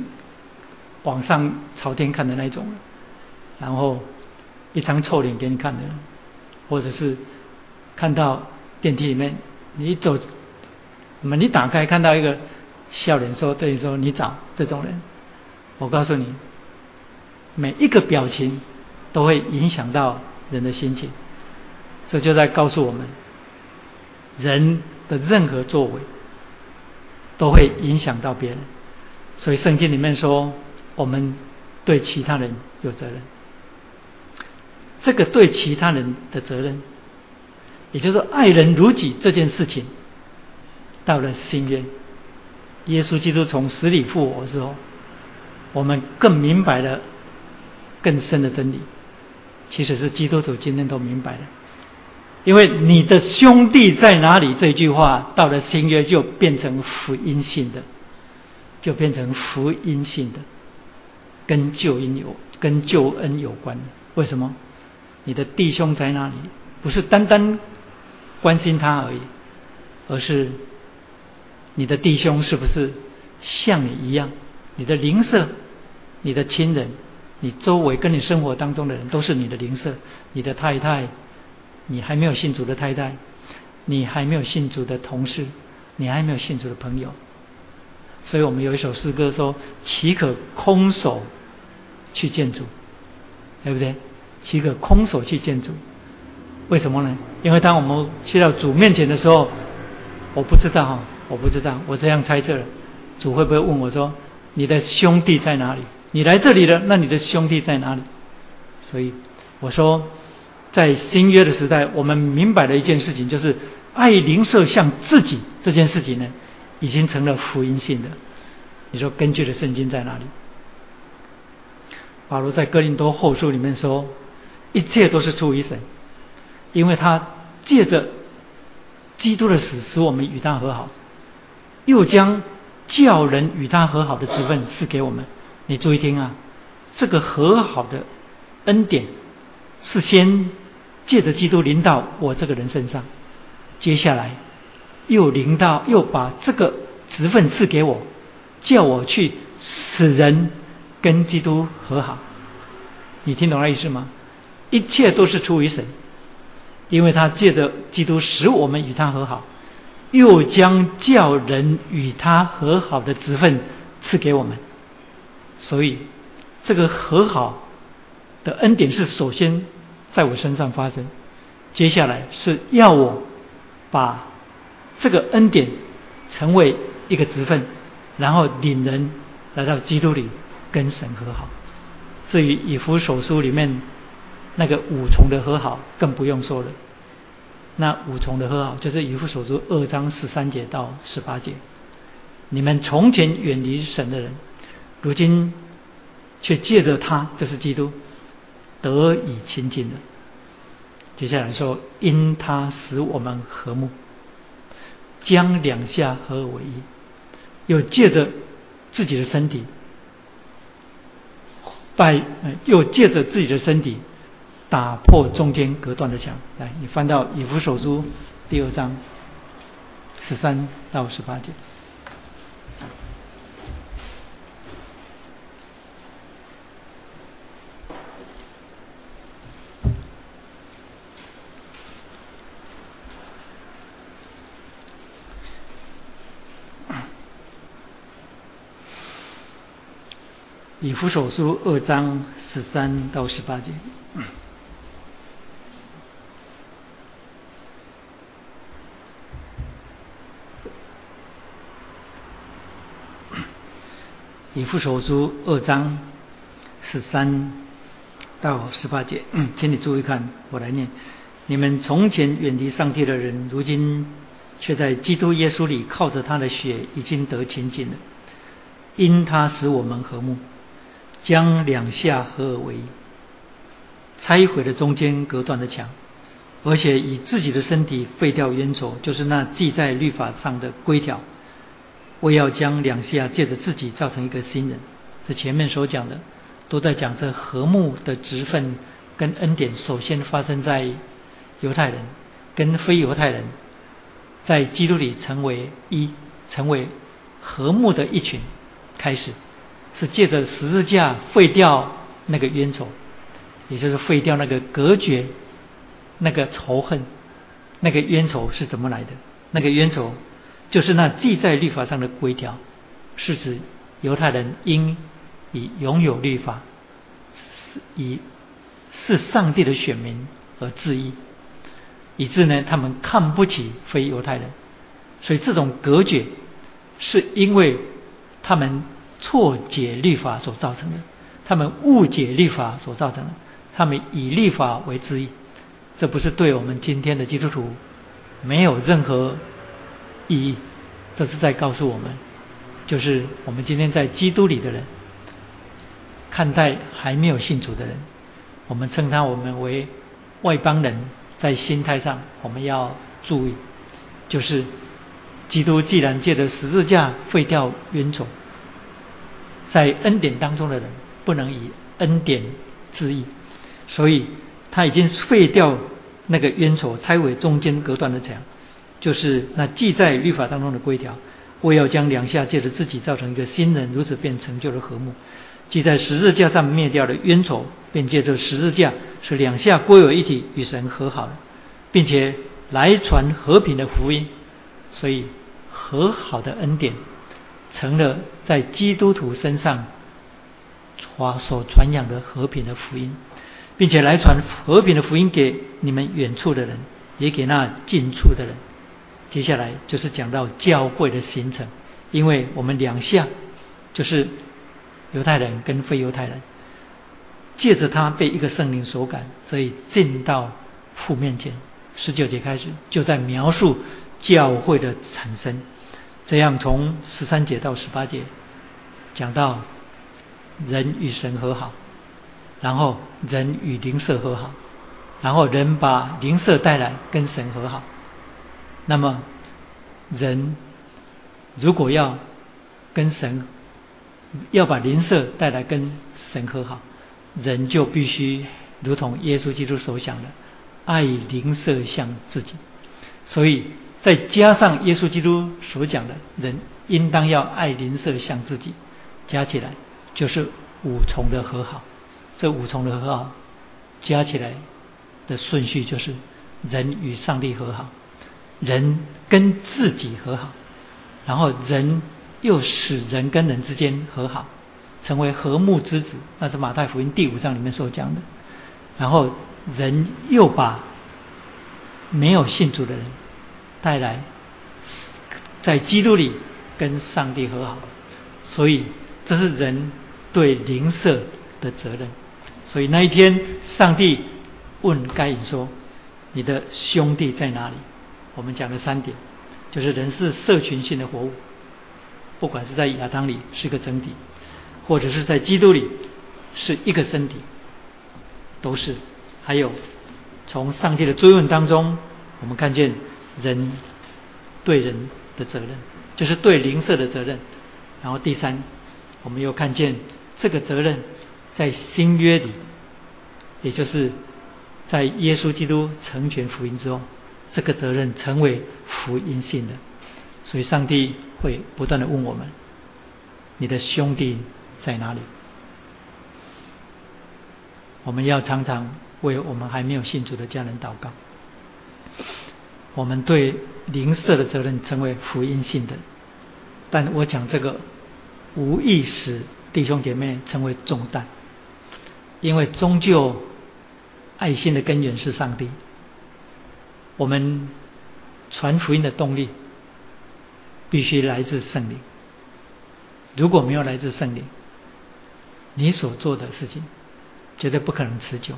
往上朝天看的那一种，然后一张臭脸给你看的，或者是看到电梯里面你一走门一打开看到一个笑脸说对你说你找这种人，我告诉你，每一个表情都会影响到人的心情，这就在告诉我们。人的任何作为都会影响到别人，所以圣经里面说，我们对其他人有责任。这个对其他人的责任，也就是爱人如己这件事情，到了新约，耶稣基督从死里复活之后，我们更明白了更深的真理。其实是基督徒今天都明白了。因为你的兄弟在哪里这句话到了新约就变成福音性的，就变成福音性的，跟救恩有跟救恩有关。为什么？你的弟兄在哪里？不是单单关心他而已，而是你的弟兄是不是像你一样？你的邻舍、你的亲人、你周围跟你生活当中的人都是你的邻舍，你的太太。你还没有信主的太太，你还没有信主的同事，你还没有信主的朋友，所以我们有一首诗歌说：“岂可空手去见主？”对不对？岂可空手去见主？为什么呢？因为当我们去到主面前的时候，我不知道哈，我不知道，我这样猜测了，主会不会问我说：“你的兄弟在哪里？你来这里了，那你的兄弟在哪里？”所以我说。在新约的时代，我们明白了一件事情，就是爱邻舍像自己这件事情呢，已经成了福音性的。你说根据的圣经在哪里？保罗在哥林多后书里面说，一切都是出于神，因为他借着基督的死，使我们与他和好，又将叫人与他和好的职分赐给我们。你注意听啊，这个和好的恩典。是先借着基督临到我这个人身上，接下来又临到，又把这个职分赐给我，叫我去使人跟基督和好。你听懂那意思吗？一切都是出于神，因为他借着基督使我们与他和好，又将叫人与他和好的职分赐给我们，所以这个和好。的恩典是首先在我身上发生，接下来是要我把这个恩典成为一个职分，然后领人来到基督里跟神和好。至于以弗所书里面那个五重的和好，更不用说了。那五重的和好就是以弗所书二章十三节到十八节。你们从前远离神的人，如今却借着他，这是基督。得以亲近了。接下来说，因他使我们和睦，将两下合而为一，又借着自己的身体，拜，又借着自己的身体打破中间隔断的墙。来，你翻到以弗手书第二章十三到十八节。以弗手书二章十三到十八节。以弗手书二章十三到十八节，请你注意看，我来念：你们从前远离上帝的人，如今却在基督耶稣里靠着他的血已经得清净了，因他使我们和睦，将两下合而为一，拆毁了中间隔断的墙，而且以自己的身体废掉冤仇，就是那记在律法上的规条，为要将两下借着自己造成一个新人。这前面所讲的。都在讲这和睦的职分跟恩典，首先发生在犹太人跟非犹太人，在基督里成为一，成为和睦的一群。开始是借着十字架废掉那个冤仇，也就是废掉那个隔绝、那个仇恨、那个冤仇是怎么来的？那个冤仇就是那记在律法上的规条，是指犹太人应。以拥有律法，是以是上帝的选民而质疑，以致呢，他们看不起非犹太人，所以这种隔绝是因为他们错解律法所造成的，他们误解律法所造成的，他们以律法为之意，这不是对我们今天的基督徒没有任何意义，这是在告诉我们，就是我们今天在基督里的人。看待还没有信主的人，我们称他我们为外邦人，在心态上我们要注意，就是基督既然借着十字架废掉冤种，在恩典当中的人不能以恩典自义，所以他已经废掉那个冤仇，拆毁中间隔断的墙，就是那记在律法当中的规条，我要将两下借着自己造成一个新人，如此便成就了和睦。即在十字架上灭掉了冤仇，便借着十字架使两下归为一体，与神和好了，并且来传和平的福音。所以和好的恩典成了在基督徒身上传所传扬的和平的福音，并且来传和平的福音给你们远处的人，也给那近处的人。接下来就是讲到教会的形成，因为我们两项就是。犹太人跟非犹太人，借着他被一个圣灵所感，所以进到父面前。十九节开始就在描述教会的产生，这样从十三节到十八节讲到人与神和好，然后人与灵舍和好，然后人把灵舍带来跟神和好。那么人如果要跟神，要把灵舍带来跟神和好，人就必须如同耶稣基督所想的，爱灵舍像自己。所以再加上耶稣基督所讲的，人应当要爱邻舍像自己，加起来就是五重的和好。这五重的和好加起来的顺序就是人与上帝和好，人跟自己和好，然后人。又使人跟人之间和好，成为和睦之子，那是马太福音第五章里面所讲的。然后人又把没有信主的人带来，在基督里跟上帝和好，所以这是人对灵舍的责任。所以那一天，上帝问该隐说：“你的兄弟在哪里？”我们讲了三点，就是人是社群性的活物。不管是在亚当里是个整体，或者是在基督里是一个身体，都是。还有从上帝的追问当中，我们看见人对人的责任，就是对灵舍的责任。然后第三，我们又看见这个责任在新约里，也就是在耶稣基督成全福音之后，这个责任成为福音性的。所以上帝。会不断的问我们：你的兄弟在哪里？我们要常常为我们还没有信主的家人祷告。我们对灵舍的责任成为福音性的，但我讲这个无意使弟兄姐妹成为重担，因为终究爱心的根源是上帝。我们传福音的动力。必须来自圣灵。如果没有来自圣灵，你所做的事情绝对不可能持久，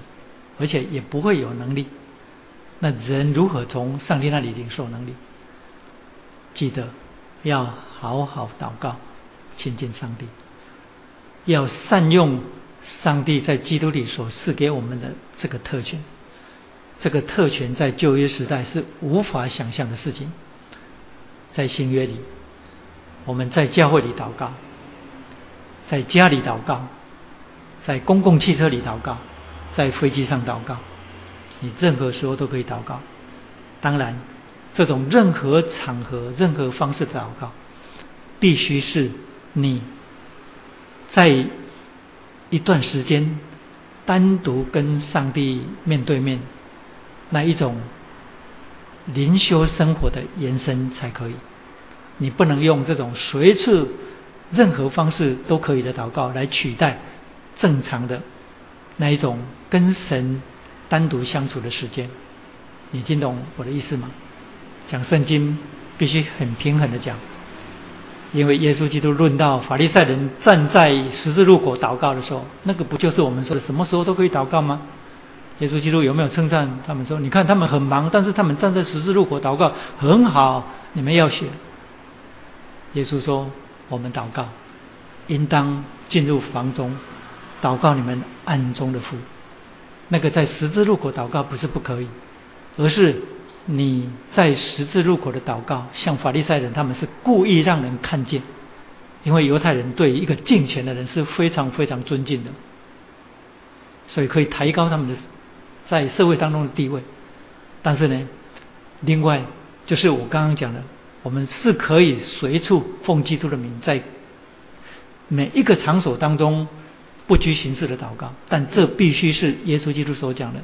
而且也不会有能力。那人如何从上帝那里领受能力？记得要好好祷告，亲近上帝，要善用上帝在基督里所赐给我们的这个特权。这个特权在旧约时代是无法想象的事情，在新约里，我们在教会里祷告，在家里祷告，在公共汽车里祷告，在飞机上祷告。你任何时候都可以祷告，当然，这种任何场合、任何方式的祷告，必须是你在一段时间单独跟上帝面对面那一种灵修生活的延伸才可以。你不能用这种随处任何方式都可以的祷告来取代正常的那一种跟神。单独相处的时间，你听懂我的意思吗？讲圣经必须很平衡的讲，因为耶稣基督论到法利赛人站在十字路口祷告的时候，那个不就是我们说的什么时候都可以祷告吗？耶稣基督有没有称赞他们说，你看他们很忙，但是他们站在十字路口祷告很好，你们要学。耶稣说，我们祷告应当进入房中祷告你们暗中的父。那个在十字路口祷告不是不可以，而是你在十字路口的祷告，像法利赛人他们是故意让人看见，因为犹太人对一个敬虔的人是非常非常尊敬的，所以可以抬高他们的在社会当中的地位。但是呢，另外就是我刚刚讲的，我们是可以随处奉基督的名，在每一个场所当中。不拘形式的祷告，但这必须是耶稣基督所讲的。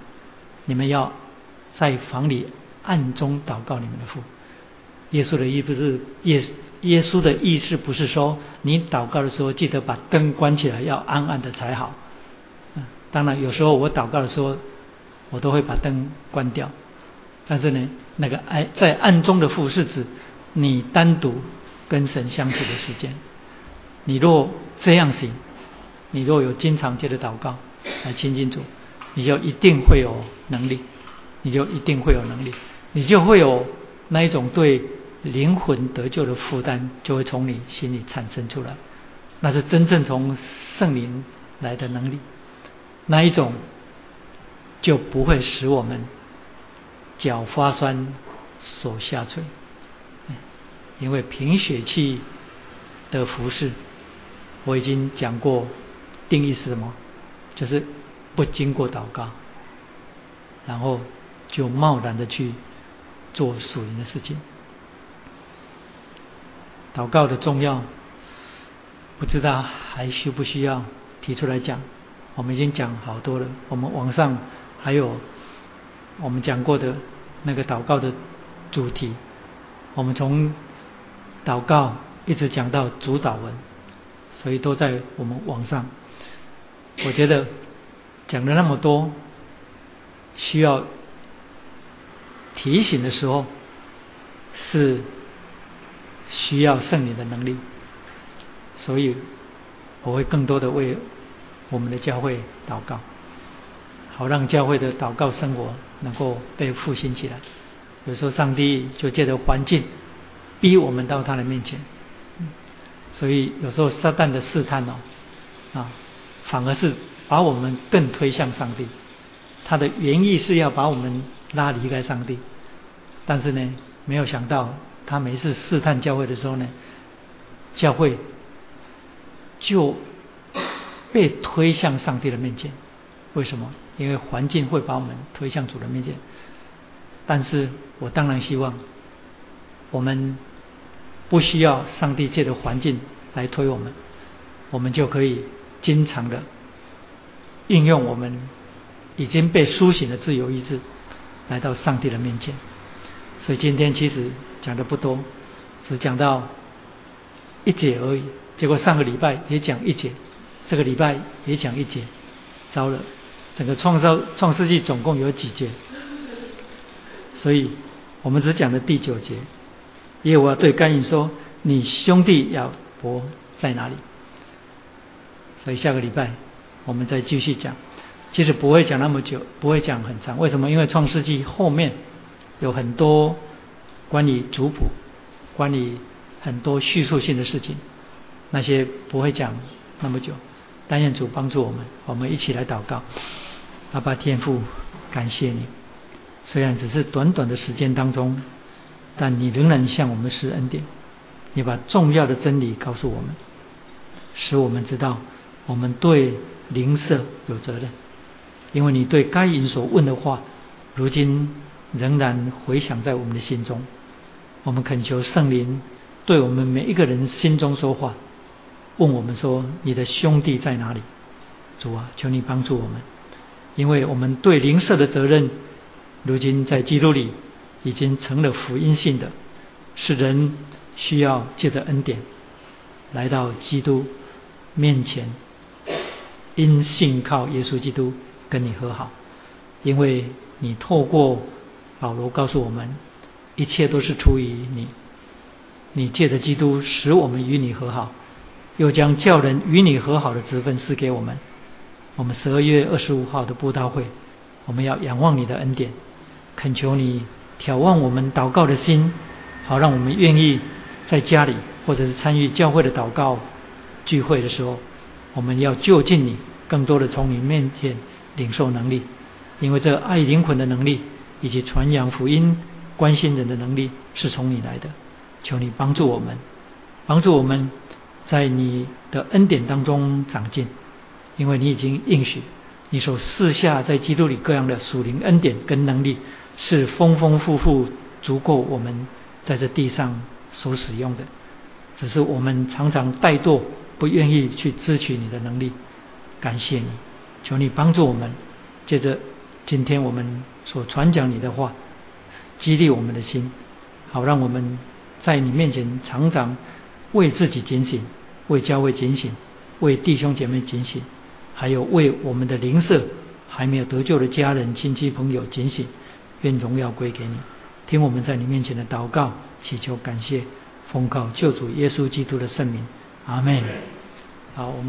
你们要在房里暗中祷告你们的父。耶稣的意思是耶耶稣的意思不是说你祷告的时候记得把灯关起来，要暗暗的才好。嗯当然有时候我祷告的时候，我都会把灯关掉。但是呢，那个暗在暗中的父是指你单独跟神相处的时间。你若这样行。你若有经常接的祷告来亲近主，你就一定会有能力，你就一定会有能力，你就会有那一种对灵魂得救的负担，就会从你心里产生出来。那是真正从圣灵来的能力，那一种就不会使我们脚发酸、手下垂，因为贫血气的服饰，我已经讲过。定义是什么？就是不经过祷告，然后就贸然的去做属灵的事情。祷告的重要，不知道还需不需要提出来讲？我们已经讲好多了。我们网上还有我们讲过的那个祷告的主题，我们从祷告一直讲到主导文，所以都在我们网上。我觉得讲了那么多，需要提醒的时候，是需要圣灵的能力，所以我会更多的为我们的教会祷告，好让教会的祷告生活能够被复兴起来。有时候上帝就借着环境逼我们到他的面前，所以有时候撒旦的试探哦，啊。反而是把我们更推向上帝，他的原意是要把我们拉离开上帝，但是呢，没有想到他每次试探教会的时候呢，教会就被推向上帝的面前。为什么？因为环境会把我们推向主的面前。但是我当然希望我们不需要上帝借的环境来推我们，我们就可以。经常的运用我们已经被苏醒的自由意志，来到上帝的面前。所以今天其实讲的不多，只讲到一节而已。结果上个礼拜也讲一节，这个礼拜也讲一节，糟了！整个创造创世纪总共有几节？所以我们只讲了第九节。因为我要对甘隐说：“你兄弟亚伯在哪里？”所以下个礼拜我们再继续讲。其实不会讲那么久，不会讲很长。为什么？因为创世纪后面有很多关于族谱、关于很多叙述性的事情，那些不会讲那么久。但愿主帮助我们，我们一起来祷告。阿爸天父，感谢你，虽然只是短短的时间当中，但你仍然向我们施恩典。你把重要的真理告诉我们，使我们知道我们对灵舍有责任。因为你对该隐所问的话，如今仍然回响在我们的心中。我们恳求圣灵对我们每一个人心中说话，问我们说：“你的兄弟在哪里？”主啊，求你帮助我们，因为我们对灵舍的责任，如今在基督里已经成了福音性的，是人需要借着恩典来到基督面前，因信靠耶稣基督。跟你和好，因为你透过保罗告诉我们，一切都是出于你。你借着基督使我们与你和好，又将叫人与你和好的职分赐给我们。我们十二月二十五号的布道会，我们要仰望你的恩典，恳求你眺望我们祷告的心，好让我们愿意在家里或者是参与教会的祷告聚会的时候，我们要就近你，更多的从你面前。领受能力，因为这爱灵魂的能力，以及传扬福音、关心人的能力，是从你来的。求你帮助我们，帮助我们在你的恩典当中长进。因为你已经应许，你所赐下在基督里各样的属灵恩典跟能力，是丰丰富富，足够我们在这地上所使用的。只是我们常常怠惰，不愿意去支取你的能力。感谢你。求你帮助我们，借着今天我们所传讲你的话，激励我们的心，好让我们在你面前常常为自己警醒，为教会警醒，为弟兄姐妹警醒，还有为我们的邻舍还没有得救的家人、亲戚、朋友警醒。愿荣耀归给你，听我们在你面前的祷告，祈求感谢，奉靠救主耶稣基督的圣名，阿门。好，我们。